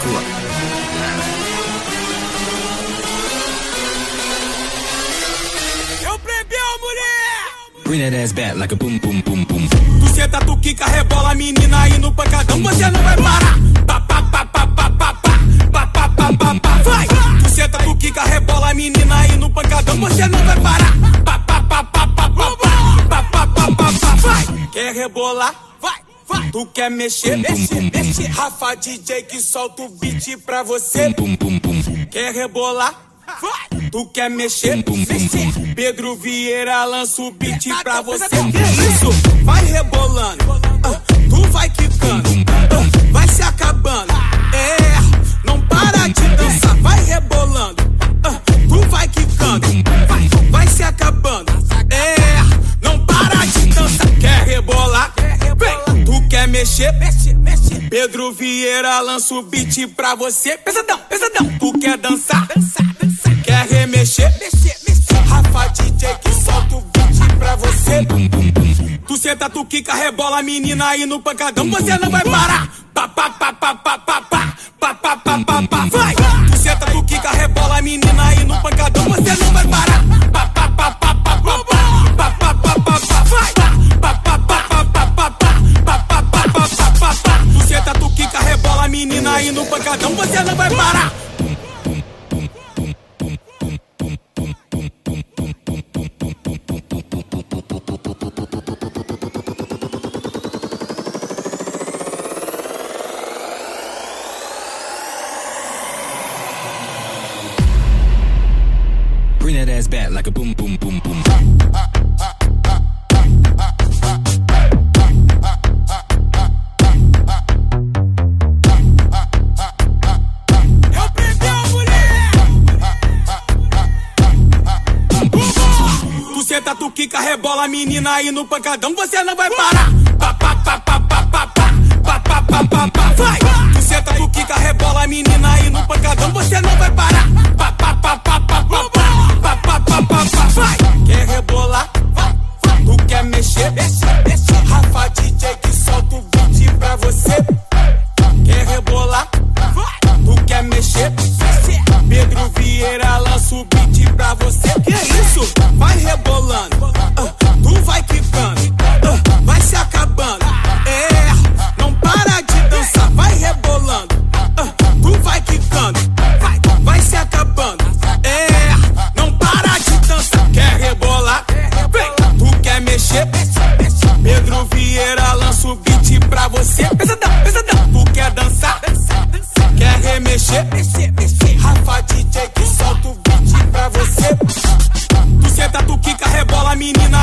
Drácula. Eu plebeu, mulher! Bring that ass like a boom, boom, boom, boom. Tu senta, tu quica, rebola, menina, aí no pancadão você não vai parar. Pa, pa, pa, pa, pa, pa, pa, pa, pa, pa, pa, pa, vai! Tu senta, tu quica, rebola, menina, aí no pancadão você não vai parar. Pa, pa, pa, pa, pa, pa, pa, pa, pa, pa, pa, pa, vai! Quer rebolar? Vai. Tu quer mexer, mexer, mexer. Rafa DJ que solta o beat pra você. Quer rebolar? Vai. Tu quer mexer, mexer. Pedro Vieira lança o beat pra você. Que isso? Vai rebolando, mexer, mexe, mexe. Pedro Vieira lança o beat pra você. Pesadão, pesadão, tu quer dançar? Dançar, dançar. Quer remexer? Mexer, mexer. Rafa DJ que solta o beat pra você. Tu senta, tu quica, rebola, menina aí no pancadão, você não vai parar. Pa, pa, pa, pa, pa, pa, pa, pa, pancadão, você não vai parar. Bring that ass back like a boom, boom, boom, boom. Tu quica, rebola, menina aí no pancadão, você não vai parar. Pa, pa, pa, pa, pa, pa, pa, Tu senta, tu quica, rebola, menina.